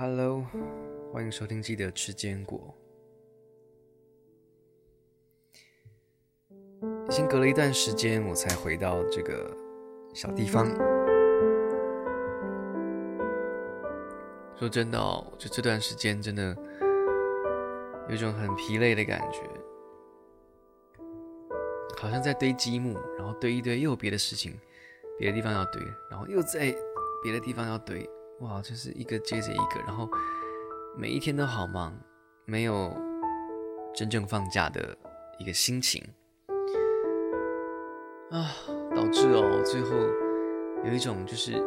Hello，欢迎收听。记得吃坚果。已经隔了一段时间，我才回到这个小地方。说真的哦，就这段时间真的有一种很疲累的感觉，好像在堆积木，然后堆一堆，又有别的事情，别的地方要堆，然后又在别的地方要堆。哇，就是一个接着一个，然后每一天都好忙，没有真正放假的一个心情啊，导致哦，最后有一种就是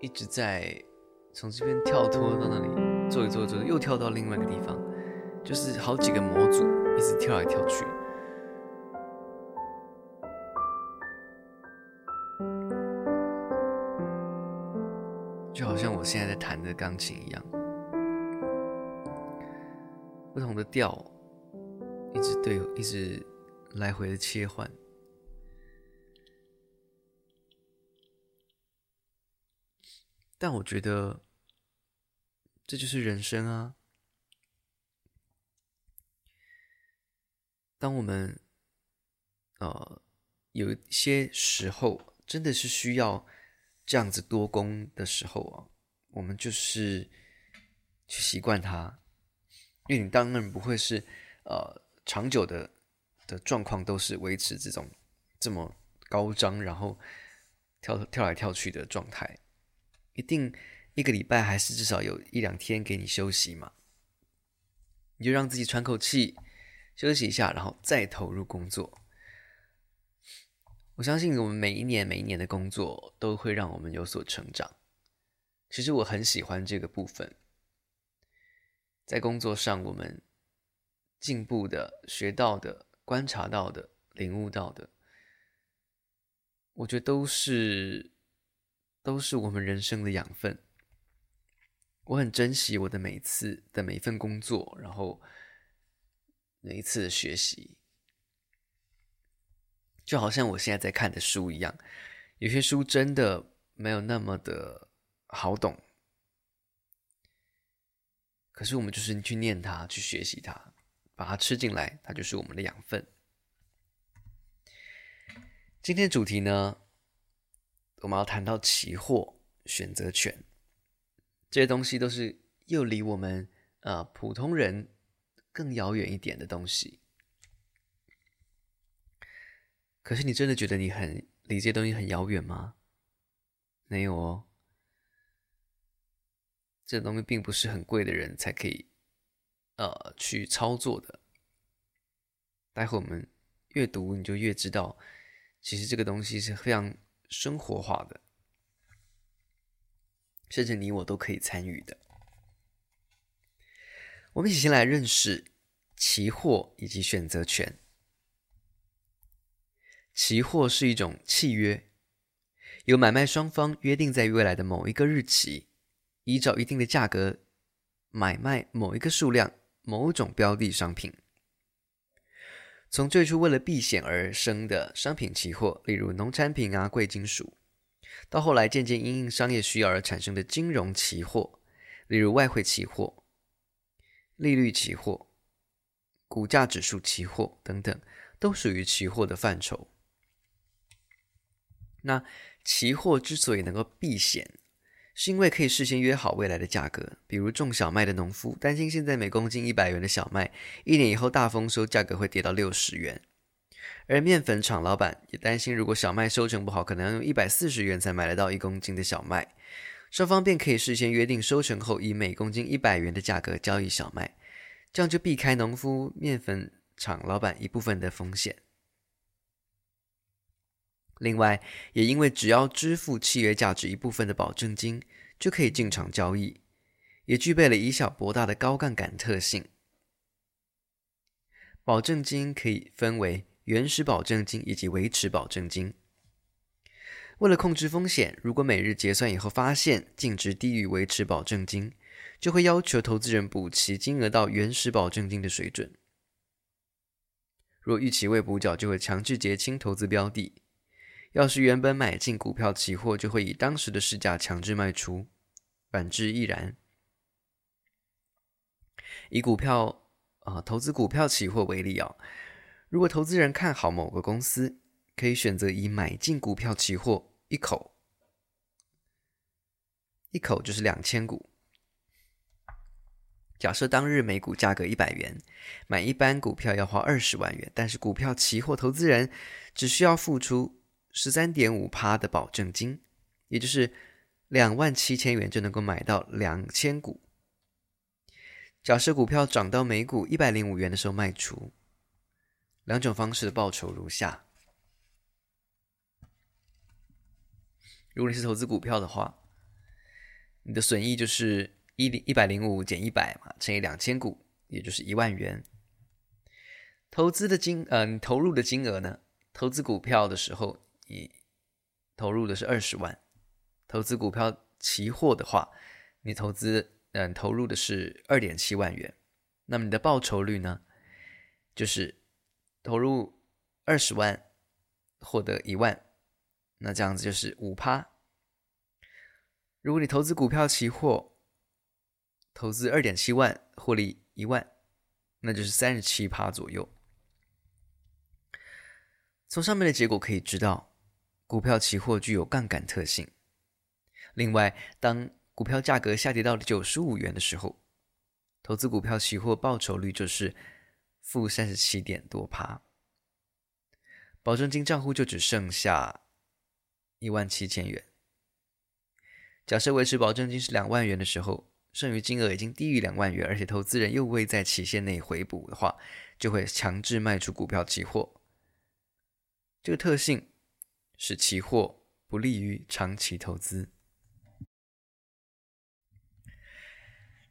一直在从这边跳脱到那里，做一做做，又跳到另外一个地方，就是好几个模组一直跳来跳去。就好像我现在在弹的钢琴一样，不同的调，一直对，一直来回的切换。但我觉得，这就是人生啊。当我们，呃，有一些时候真的是需要。这样子多工的时候啊，我们就是去习惯它，因为你当然不会是呃长久的的状况都是维持这种这么高张，然后跳跳来跳去的状态，一定一个礼拜还是至少有一两天给你休息嘛，你就让自己喘口气，休息一下，然后再投入工作。我相信我们每一年每一年的工作都会让我们有所成长。其实我很喜欢这个部分，在工作上我们进步的、学到的、观察到的、领悟到的，我觉得都是都是我们人生的养分。我很珍惜我的每次的每一份工作，然后每一次的学习。就好像我现在在看的书一样，有些书真的没有那么的好懂，可是我们就是去念它，去学习它，把它吃进来，它就是我们的养分。今天主题呢，我们要谈到期货、选择权，这些东西都是又离我们呃普通人更遥远一点的东西。可是你真的觉得你很离这些东西很遥远吗？没有哦，这东西并不是很贵的人才可以呃去操作的。待会我们越读你就越知道，其实这个东西是非常生活化的，甚至你我都可以参与的。我们一起先来认识期货以及选择权。期货是一种契约，由买卖双方约定在未来的某一个日期，依照一定的价格买卖某一个数量、某种标的商品。从最初为了避险而生的商品期货，例如农产品啊、贵金属，到后来渐渐因应商业需要而产生的金融期货，例如外汇期货、利率期货、股价指数期货等等，都属于期货的范畴。那期货之所以能够避险，是因为可以事先约好未来的价格。比如种小麦的农夫担心现在每公斤一百元的小麦，一年以后大丰收价格会跌到六十元；而面粉厂老板也担心，如果小麦收成不好，可能要用一百四十元才买得到一公斤的小麦。双方便可以事先约定，收成后以每公斤一百元的价格交易小麦，这样就避开农夫、面粉厂老板一部分的风险。另外，也因为只要支付契约价值一部分的保证金，就可以进场交易，也具备了以小博大的高杠杆特性。保证金可以分为原始保证金以及维持保证金。为了控制风险，如果每日结算以后发现净值低于维持保证金，就会要求投资人补齐金额到原始保证金的水准。若逾期未补缴，就会强制结清投资标的。要是原本买进股票期货，就会以当时的市价强制卖出，反之亦然。以股票啊、投资股票期货为例啊，如果投资人看好某个公司，可以选择以买进股票期货一口，一口就是两千股。假设当日每股价格一百元，买一般股票要花二十万元，但是股票期货投资人只需要付出十三点五趴的保证金，也就是两万七千元就能够买到两千股。假设股票涨到每股一百零五元的时候卖出，两种方式的报酬如下。如果你是投资股票的话，你的损益就是一零一百零五减一百嘛，乘以两千股，也就是一万元。投资的金，嗯、投入的金额呢？投资股票的时候，你投入的是二十万；投资股票期货的话，你投资，嗯、投入的是二点七万元。那么你的报酬率呢？就是投入二十万，获得一万。那这样子就是五趴。如果你投资股票期货，投资二点七万，获利一万，那就是三十七趴左右。从上面的结果可以知道，股票期货具有杠杆特性。另外，当股票价格下跌到九十五元的时候，投资股票期货报酬率就是负三十七点多趴，保证金账户就只剩下。一万七千元。假设维持保证金是两万元的时候，剩余金额已经低于两万元，而且投资人又未在期限内回补的话，就会强制卖出股票期货。这个特性使期货不利于长期投资。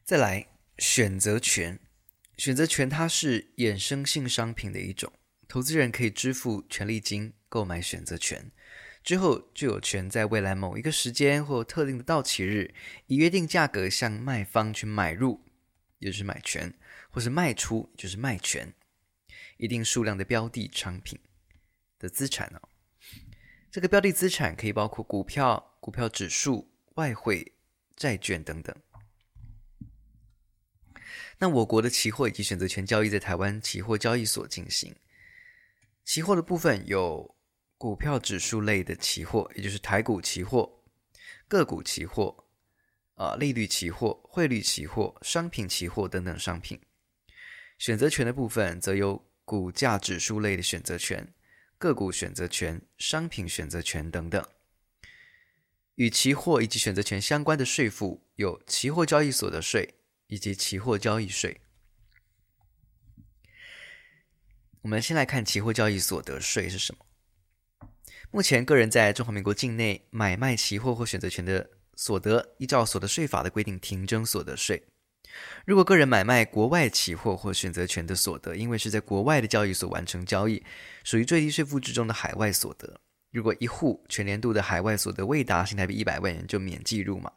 再来，选择权，选择权它是衍生性商品的一种，投资人可以支付权利金购买选择权。之后就有权在未来某一个时间或特定的到期日，以约定价格向卖方去买入，也就是买权，或是卖出，就是卖权，一定数量的标的商品的资产哦。这个标的资产可以包括股票、股票指数、外汇、债券等等。那我国的期货以及选择权交易在台湾期货交易所进行，期货的部分有。股票指数类的期货，也就是台股期货、个股期货、啊利率期货、汇率期货、商品期货等等商品。选择权的部分，则有股价指数类的选择权、个股选择权、商品选择权等等。与期货以及选择权相关的税负，有期货交易所得税以及期货交易税。我们先来看期货交易所得税是什么。目前，个人在中华民国境内买卖期货或选择权的所得，依照所得税法的规定停征所得税。如果个人买卖国外期货或选择权的所得，因为是在国外的交易所完成交易，属于最低税负制中的海外所得。如果一户全年度的海外所得未达新台币一百万元，就免计入嘛；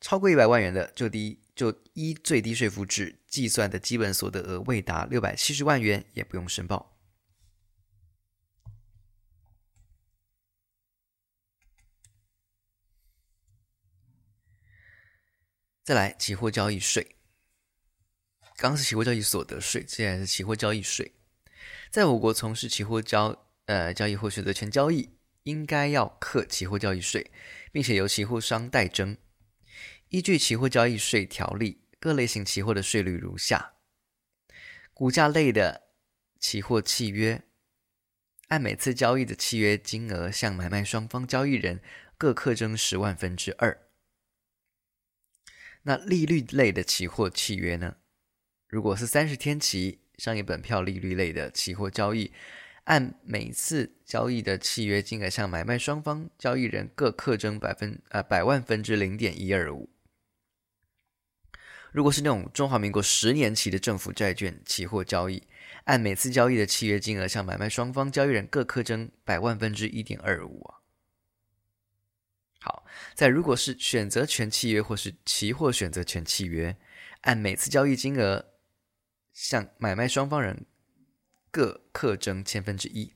超过一百万元的，就低就依最低税负制计算的基本所得额未达六百七十万元，也不用申报。再来，期货交易税。刚是期货交易所得税，现在是期货交易税。在我国从事期货交呃交易或选择权交易，应该要课期货交易税，并且由期货商代征。依据期货交易税条例，各类型期货的税率如下：股价类的期货契约，按每次交易的契约金额，向买卖双方交易人各课征十万分之二。那利率类的期货契约呢？如果是三十天期商业本票利率类的期货交易，按每次交易的契约金额向买卖双方交易人各课征百分呃百万分之零点一二五。如果是那种中华民国十年期的政府债券期货交易，按每次交易的契约金额向买卖双方交易人各课征百万分之一点二五啊。好，在如果是选择权契约或是期货选择权契约，按每次交易金额向买卖双方人各课征千分之一。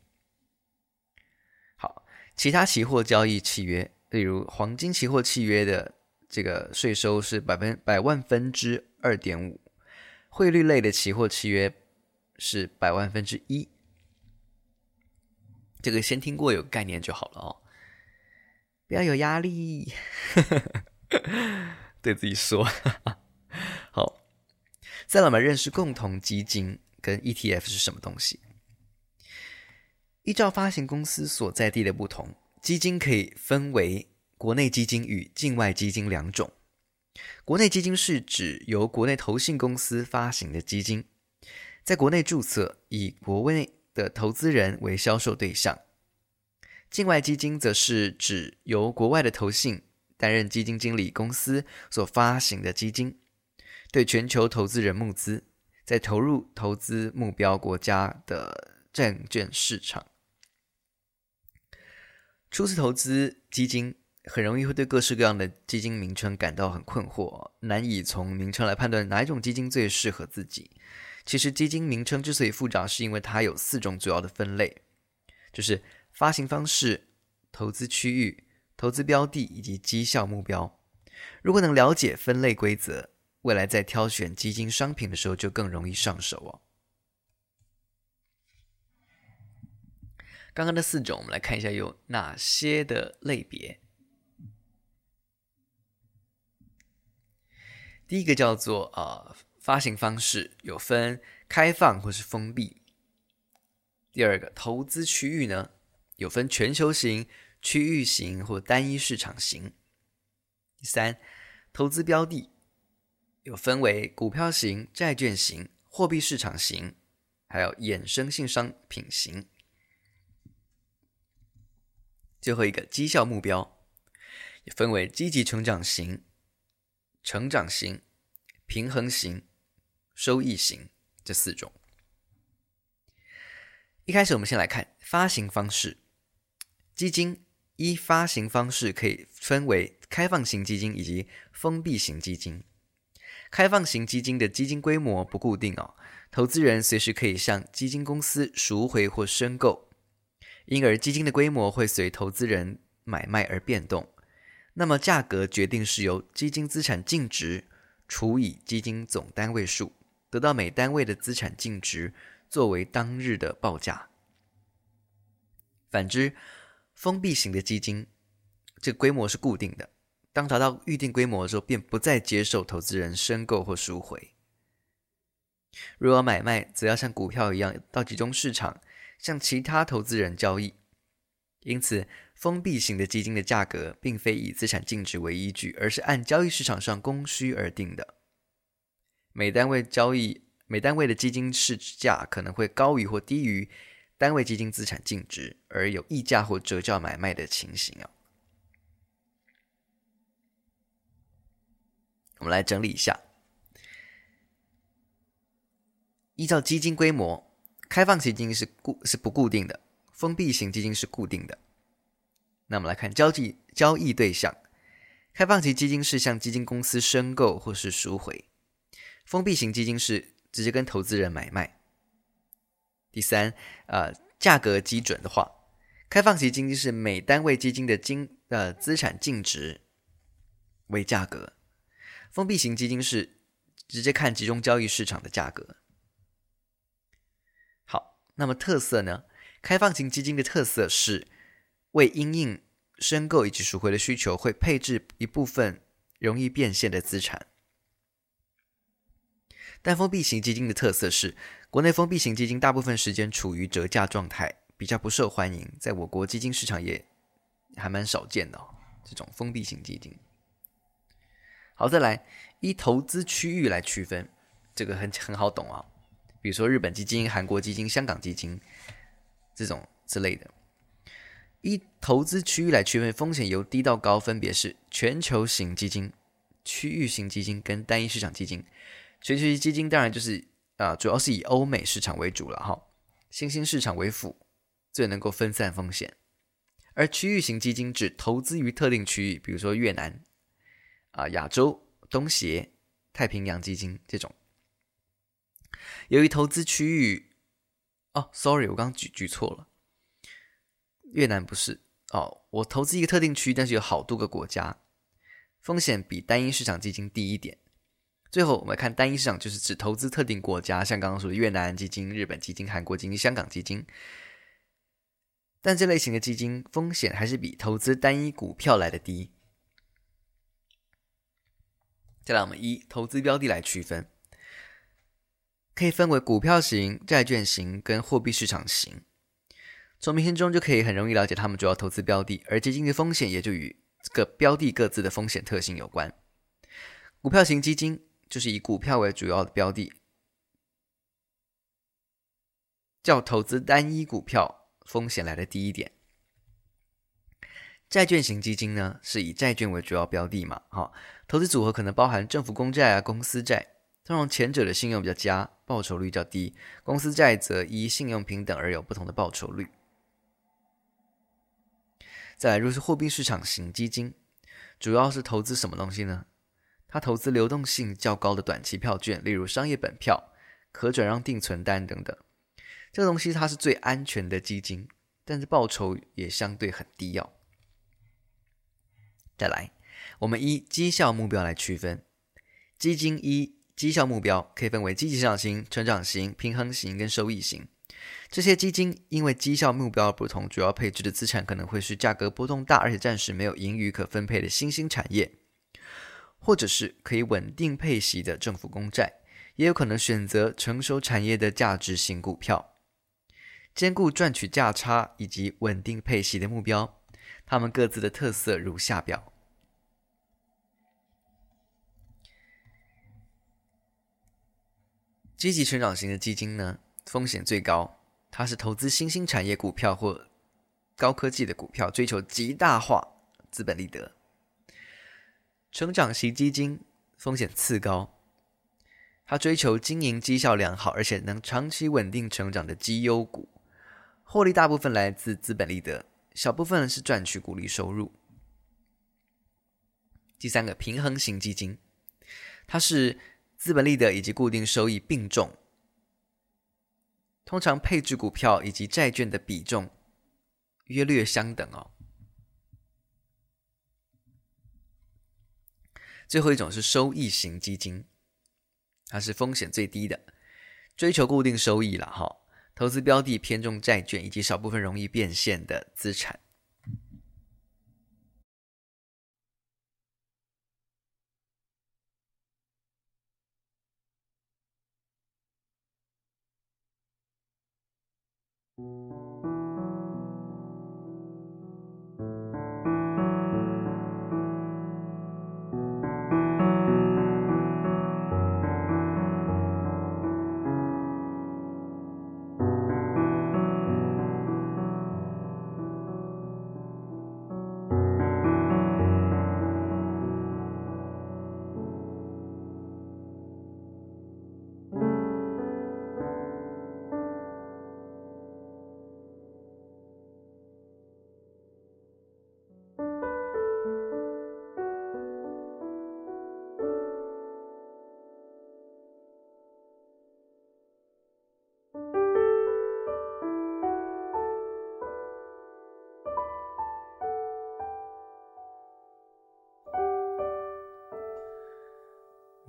好，其他期货交易契约，例如黄金期货契约的这个税收是百分百万分之二点五，汇率类的期货契约是百万分之一。这个先听过有概念就好了哦，不要有压力，对自己说。好，再来我们认识共同基金跟 ETF 是什么东西。依照发行公司所在地的不同，基金可以分为国内基金与境外基金两种。国内基金是指由国内投信公司发行的基金，在国内注册，以国内的投资人为销售对象。境外基金则是指由国外的投信担任基金经理公司所发行的基金，对全球投资人募资，再投入投资目标国家的证券市场。初次投资基金，很容易会对各式各样的基金名称感到很困惑，难以从名称来判断哪一种基金最适合自己。其实，基金名称之所以复杂，是因为它有四种主要的分类，就是发行方式、投资区域、投资标的以及绩效目标。如果能了解分类规则，未来在挑选基金商品的时候就更容易上手哦。刚刚的四种，我们来看一下有哪些的类别。第一个叫做呃发行方式，有分开放或是封闭。第二个投资区域呢，有分全球型、区域型或单一市场型。第三，投资标的有分为股票型、债券型、货币市场型，还有衍生性商品型。最后一个绩效目标也分为积极成长型、成长型、平衡型、收益型这四种。一开始我们先来看发行方式，基金一发行方式可以分为开放型基金以及封闭型基金。开放型基金的基金规模不固定哦，投资人随时可以向基金公司赎回或申购。因而，基金的规模会随投资人买卖而变动。那么，价格决定是由基金资产净值除以基金总单位数，得到每单位的资产净值作为当日的报价。反之，封闭型的基金，这规模是固定的。当达到预定规模的时候，便不再接受投资人申购或赎回。如果买卖，则要像股票一样到集中市场。向其他投资人交易，因此封闭型的基金的价格并非以资产净值为依据，而是按交易市场上供需而定的。每单位交易，每单位的基金市价可能会高于或低于单位基金资产净值，而有溢价或折价买卖的情形啊。我们来整理一下，依照基金规模。开放型基金是固是不固定的，封闭型基金是固定的。那我们来看交易交易对象，开放型基金是向基金公司申购或是赎回，封闭型基金是直接跟投资人买卖。第三，呃，价格基准的话，开放型基金是每单位基金的金呃资产净值为价格，封闭型基金是直接看集中交易市场的价格。好那么特色呢？开放型基金的特色是为因应申购以及赎回的需求，会配置一部分容易变现的资产。但封闭型基金的特色是，国内封闭型基金大部分时间处于折价状态，比较不受欢迎，在我国基金市场也还蛮少见的。这种封闭型基金。好，再来依投资区域来区分，这个很很好懂啊。比如说日本基金、韩国基金、香港基金这种之类的，依投资区域来区分风险由低到高，分别是全球型基金、区域型基金跟单一市场基金。全球型基金当然就是啊，主要是以欧美市场为主了哈，新兴市场为辅，最能够分散风险。而区域型基金只投资于特定区域，比如说越南啊、亚洲、东协、太平洋基金这种。由于投资区域，哦，sorry，我刚刚举举错了，越南不是哦，我投资一个特定区域，但是有好多个国家，风险比单一市场基金低一点，最后，我们看单一市场，就是指投资特定国家，像刚刚说的越南基金、日本基金、韩国基金、香港基金。但这类型的基金风险还是比投资单一股票来的低。再来，我们以投资标的来区分，可以分为股票型、债券型跟货币市场型。从名称中就可以很容易了解他们主要投资标的，而基金的风险也就与各标的各自的风险特性有关。股票型基金。就是以股票为主要的标的，较投资单一股票风险来的低一点。债券型基金呢，是以债券为主要标的嘛，哈，投资组合可能包含政府公债啊、公司债，通常前者的信用比较佳，报酬率较低；公司债则依信用平等而有不同的报酬率。再来，若是货币市场型基金，主要是投资什么东西呢？它投资流动性较高的短期票券，例如商业本票、可转让定存单等等。这个东西它是最安全的基金，但是报酬也相对很低哦。再来，我们依绩效目标来区分，基金一绩效目标可以分为积极成长型、成长型、平衡型跟收益型。这些基金因为绩效目标不同，主要配置的资产可能会是价格波动大，而且暂时没有盈余可分配的新兴产业。或者是可以稳定配息的政府公债，也有可能选择成熟产业的价值型股票，兼顾赚取价差以及稳定配息的目标。它们各自的特色如下表：积极成长型的基金呢，风险最高，它是投资新兴产业股票或高科技的股票，追求极大化资本利得。成长型基金风险次高，它追求经营绩效良好，而且能长期稳定成长的绩优股，获利大部分来自资本利得，小部分是赚取股利收入。第三个平衡型基金，它是资本利得以及固定收益并重，通常配置股票以及债券的比重约略相等哦。最后一种是收益型基金，它是风险最低的，追求固定收益了哈。投资标的偏重债券以及少部分容易变现的资产。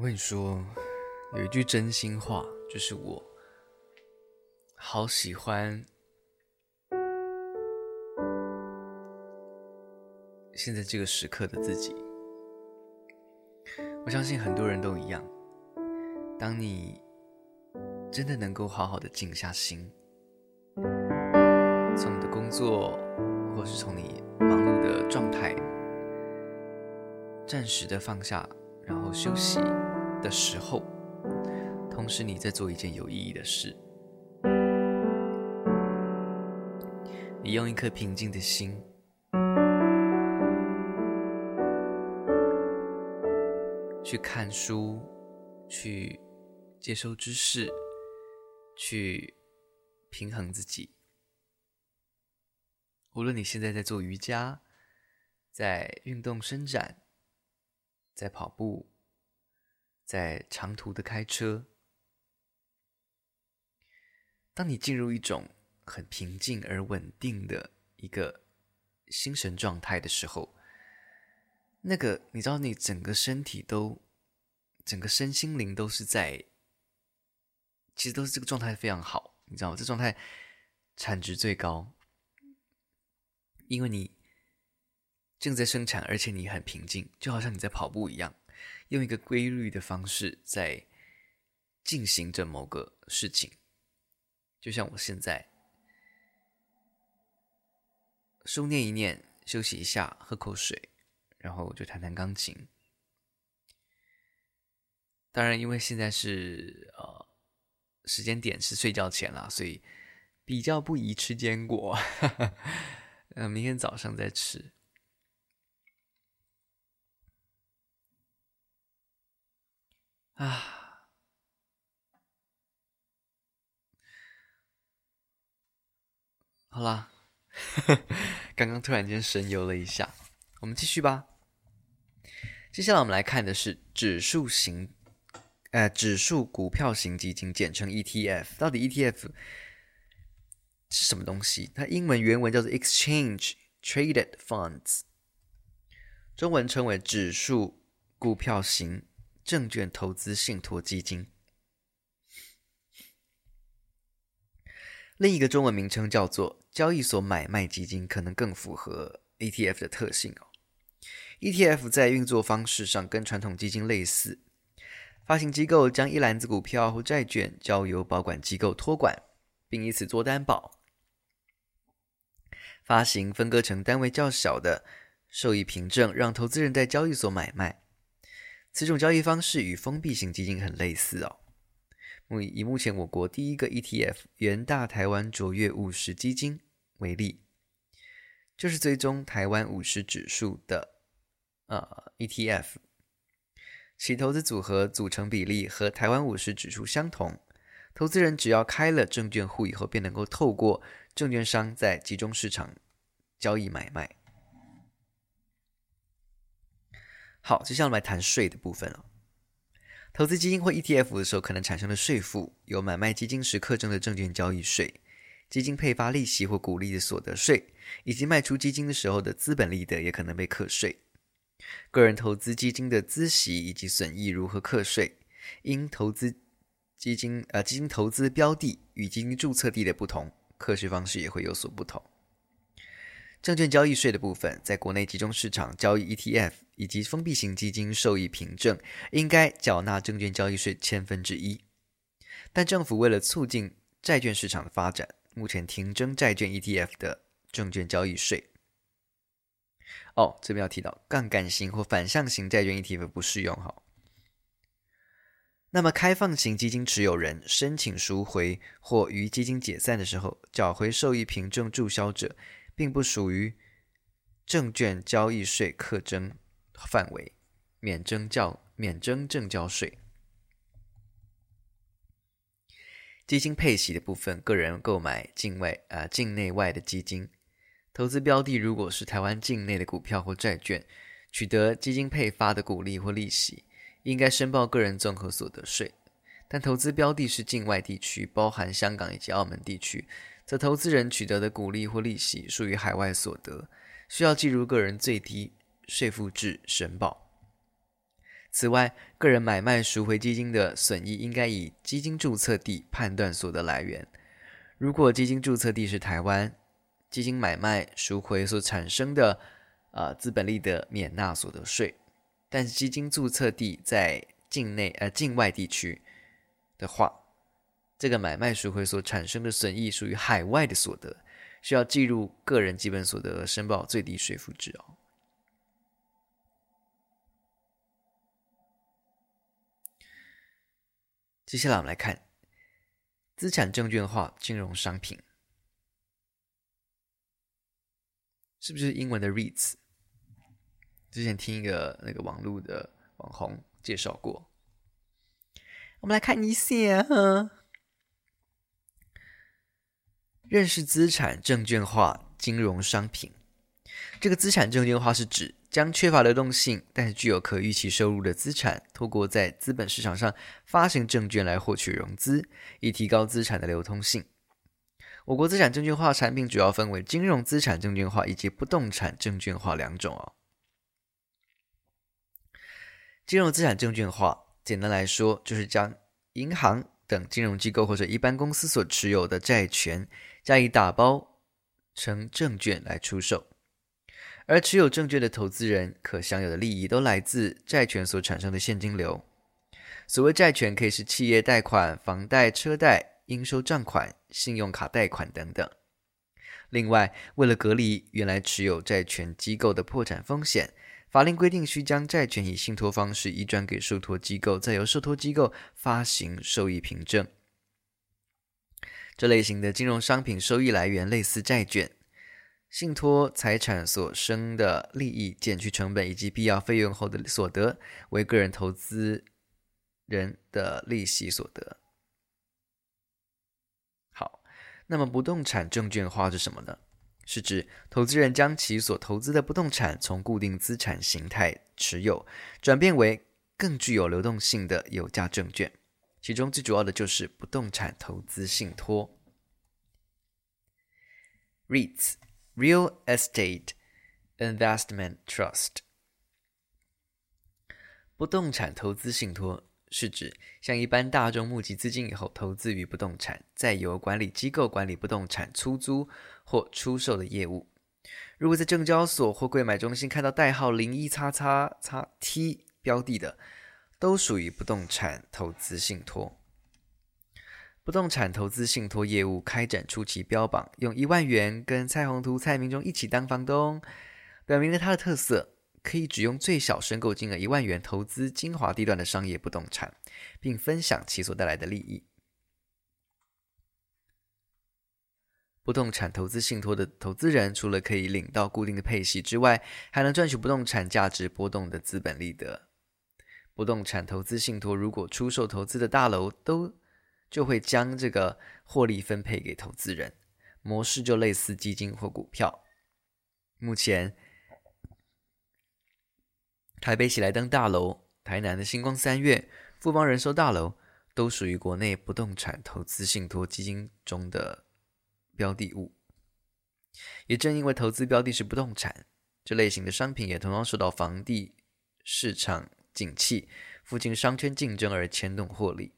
我跟你说，有一句真心话，就是我好喜欢现在这个时刻的自己。我相信很多人都一样。当你真的能够好好的静下心，从你的工作，或是从你忙碌的状态，暂时的放下，然后休息。的时候，同时你在做一件有意义的事。你用一颗平静的心，去看书，去接收知识，去平衡自己。无论你现在在做瑜伽，在运动伸展，在跑步。在长途的开车，当你进入一种很平静而稳定的一个心神状态的时候，那个你知道，你整个身体都整个身心灵都是在，其实都是这个状态非常好，你知道吗？这状态产值最高，因为你正在生产，而且你很平静，就好像你在跑步一样，用一个规律的方式在进行着某个事情，就像我现在书念一念，休息一下，喝口水，然后就弹弹钢琴。当然，因为现在是呃时间点是睡觉前了，所以比较不宜吃坚果。呃，明天早上再吃。啊，好啦，刚刚突然间神游了一下，我们继续吧。接下来我们来看的是指数型。呃，指数股票型基金简称 ETF，到底 ETF 是什么东西？它英文原文叫做 Exchange Traded Funds，中文称为指数股票型证券投资信托基金。另一个中文名称叫做交易所买卖基金，可能更符合 ETF 的特性哦。ETF 在运作方式上跟传统基金类似。发行机构将一篮子股票或债券交由保管机构托管，并以此做担保。发行分割成单位较小的受益凭证，让投资人在交易所买卖。此种交易方式与封闭型基金很类似哦。以目前我国第一个 ETF 元大台湾卓越五十基金为例，就是追踪台湾五十指数的呃 ETF。其投资组合组成比例和台湾五十指数相同，投资人只要开了证券户以后，便能够透过证券商在集中市场交易买卖。好，接下来我们来谈税的部分了。投资基金或 ETF 的时候，可能产生的税负有买卖基金时课征的证券交易税、基金配发利息或股利的所得税，以及卖出基金的时候的资本利得也可能被课税。个人投资基金的孳息以及损益如何课税？因投资基金呃基金投资标的与基金注册地的不同，课税方式也会有所不同。证券交易税的部分，在国内集中市场交易 ETF 以及封闭型基金受益凭证，应该缴纳证券交易税千分之一。但政府为了促进债券市场的发展，目前停征债券 ETF 的证券交易税。哦，这边要提到杠杆型或反向型债券 ETF 不适用哈。那么开放型基金持有人申请赎回或于基金解散的时候缴回受益凭证注销者，并不属于证券交易税课征范围，免征交免征证交税。基金配息的部分，个人购买境外啊境内外的基金。投资标的如果是台湾境内的股票或债券，取得基金配发的股利或利息，应该申报个人综合所得税。但投资标的是境外地区，包含香港以及澳门地区，则投资人取得的股利或利息属于海外所得，需要计入个人最低税负制申报。此外，个人买卖赎回基金的损益，应该以基金注册地判断所得来源。如果基金注册地是台湾，基金买卖赎回所产生的呃资本利得免纳所得税，但是基金注册地在境内呃境外地区的话，这个买卖赎回所产生的损益属于海外的所得，需要计入个人基本所得申报最低税负制哦。接下来我们来看资产证券化金融商品。是不是英文的 REITs？之前听一个那个网络的网红介绍过。我们来看一下哈，认识资产证券化金融商品。这个资产证券化是指将缺乏流动性但是具有可预期收入的资产，透过在资本市场上发行证券来获取融资，以提高资产的流通性。我国资产证券化产品主要分为金融资产证券化以及不动产证券化两种哦。金融资产证券化简单来说，就是将银行等金融机构或者一般公司所持有的债权加以打包成证券来出售，而持有证券的投资人可享有的利益都来自债权所产生的现金流。所谓债权，可以是企业贷款、房贷、车贷、应收账款、信用卡贷款等等。另外，为了隔离原来持有债权机构的破产风险，法令规定需将债权以信托方式移转给受托机构，再由受托机构发行受益凭证。这类型的金融商品收益来源类似债券，信托财产所生的利益减去成本以及必要费用后的所得，为个人投资人的利息所得。好那么，不动产证券化是什么呢？是指投资人将其所投资的不动产从固定资产形态持有，转变为更具有流动性的有价证券。其中最主要的就是不动产投资信托 （REITs） Real Estate Investment Trust）。不动产投资信托。是指向一般大众募集资金以后，投资于不动产，再由管理机构管理不动产出租或出售的业务。如果在证交所或柜买中心看到代号零一叉叉叉 T 标的的，都属于不动产投资信托。不动产投资信托业务开展初期标榜用一万元跟蔡宏图、蔡明忠一起当房东，表明了它的特色。可以只用最小申购金额一万元投资精华地段的商业不动产，并分享其所带来的利益。不动产投资信托的投资人，除了可以领到固定的配息之外，还能赚取不动产价值波动的资本利得。不动产投资信托如果出售投资的大楼，都就会将这个获利分配给投资人，模式就类似基金或股票。目前。台北喜来登大楼、台南的星光三月、富邦人寿大楼都属于国内不动产投资信托基金中的标的物。也正因为投资标的是不动产，这类型的商品也同样受到房地市场景气、附近商圈竞争而牵动获利。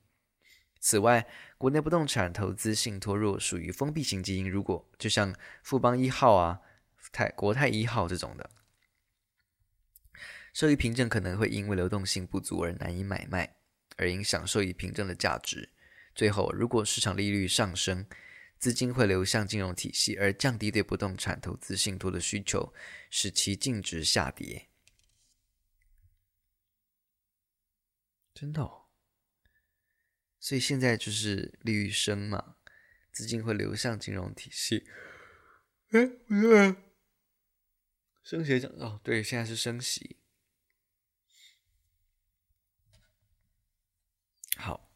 此外，国内不动产投资信托若属于封闭型基金，如果就像富邦一号啊、泰国泰一号这种的。受益凭证可能会因为流动性不足而难以买卖，而影响受益凭证的价值。最后，如果市场利率上升，资金会流向金融体系，而降低对不动产投资信托的需求，使其净值下跌。真的哦，所以现在就是利率升嘛，资金会流向金融体系。哎，不对，升息讲哦，对，现在是升息。好，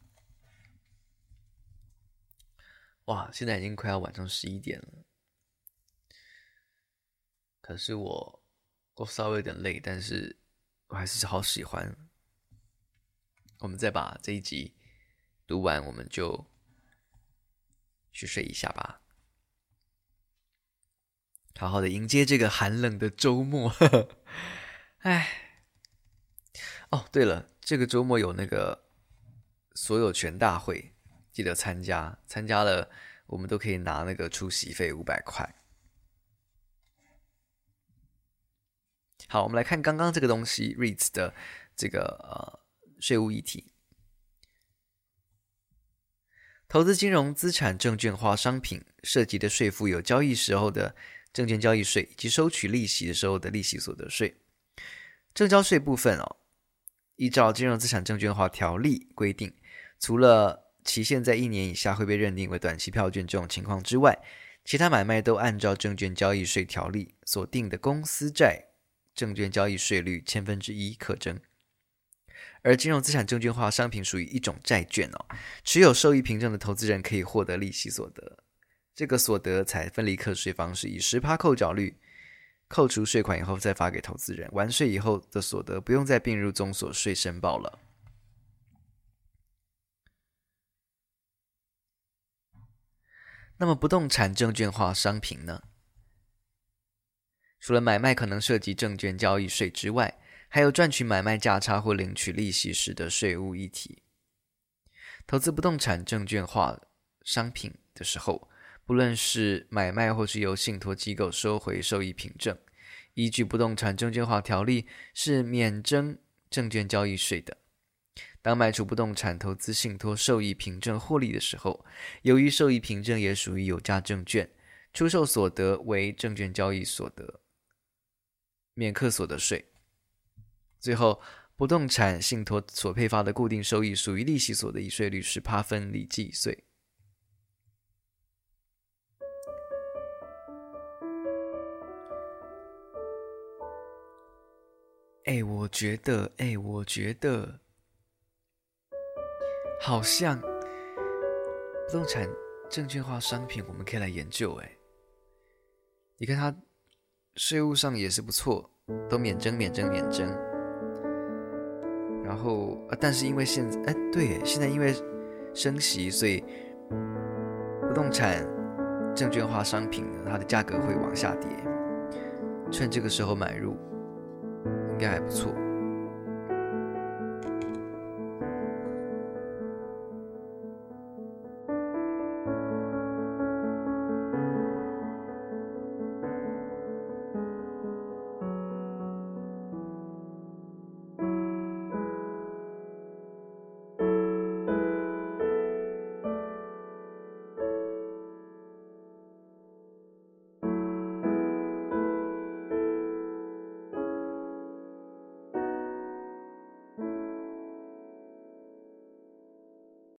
哇，现在已经快要晚上十一点了，可是我我稍微有点累，但是我还是好喜欢。我们再把这一集读完，我们就去睡一下吧，好好的迎接这个寒冷的周末。哎，哦，对了，这个周末有那个。所有权大会，记得参加，参加了我们都可以拿那个出席费五百块。好，我们来看刚刚这个东西，REITs 的这个呃税务议题，投资金融资产证券化商品涉及的税负有交易时候的证券交易税以及收取利息的时候的利息所得税。证交税部分哦，依照金融资产证券化条例规定。除了期限在一年以下会被认定为短期票券这种情况之外，其他买卖都按照证券交易税条例所定的公司债证券交易税率千分之一课征。而金融资产证券化商品属于一种债券哦，持有受益凭证的投资人可以获得利息所得，这个所得采分离课税方式，以十趴扣缴率扣除税款以后再发给投资人，完税以后的所得不用再并入综所税申报了。那么，不动产证券化商品呢？除了买卖可能涉及证券交易税之外，还有赚取买卖价差或领取利息时的税务议题。投资不动产证券化商品的时候，不论是买卖或是由信托机构收回受益凭证，依据不动产证券化条例是免征证券交易税的。当卖出不动产投资信托受益凭证获利的时候，由于受益凭证也属于有价证券，出售所得为证券交易所得，免课所得税。最后，不动产信托所配发的固定收益属于利息所得，以税率十八分离计税。哎，我觉得，哎，我觉得，好像不动产证券化商品，我们可以来研究。哎，你看它税务上也是不错，都免征、免征、免征。后，但是因为现在，哎，对，现在因为升息，所以不动产证券化商品呢，它的价格会往下跌。趁这个时候买入，应该还不错。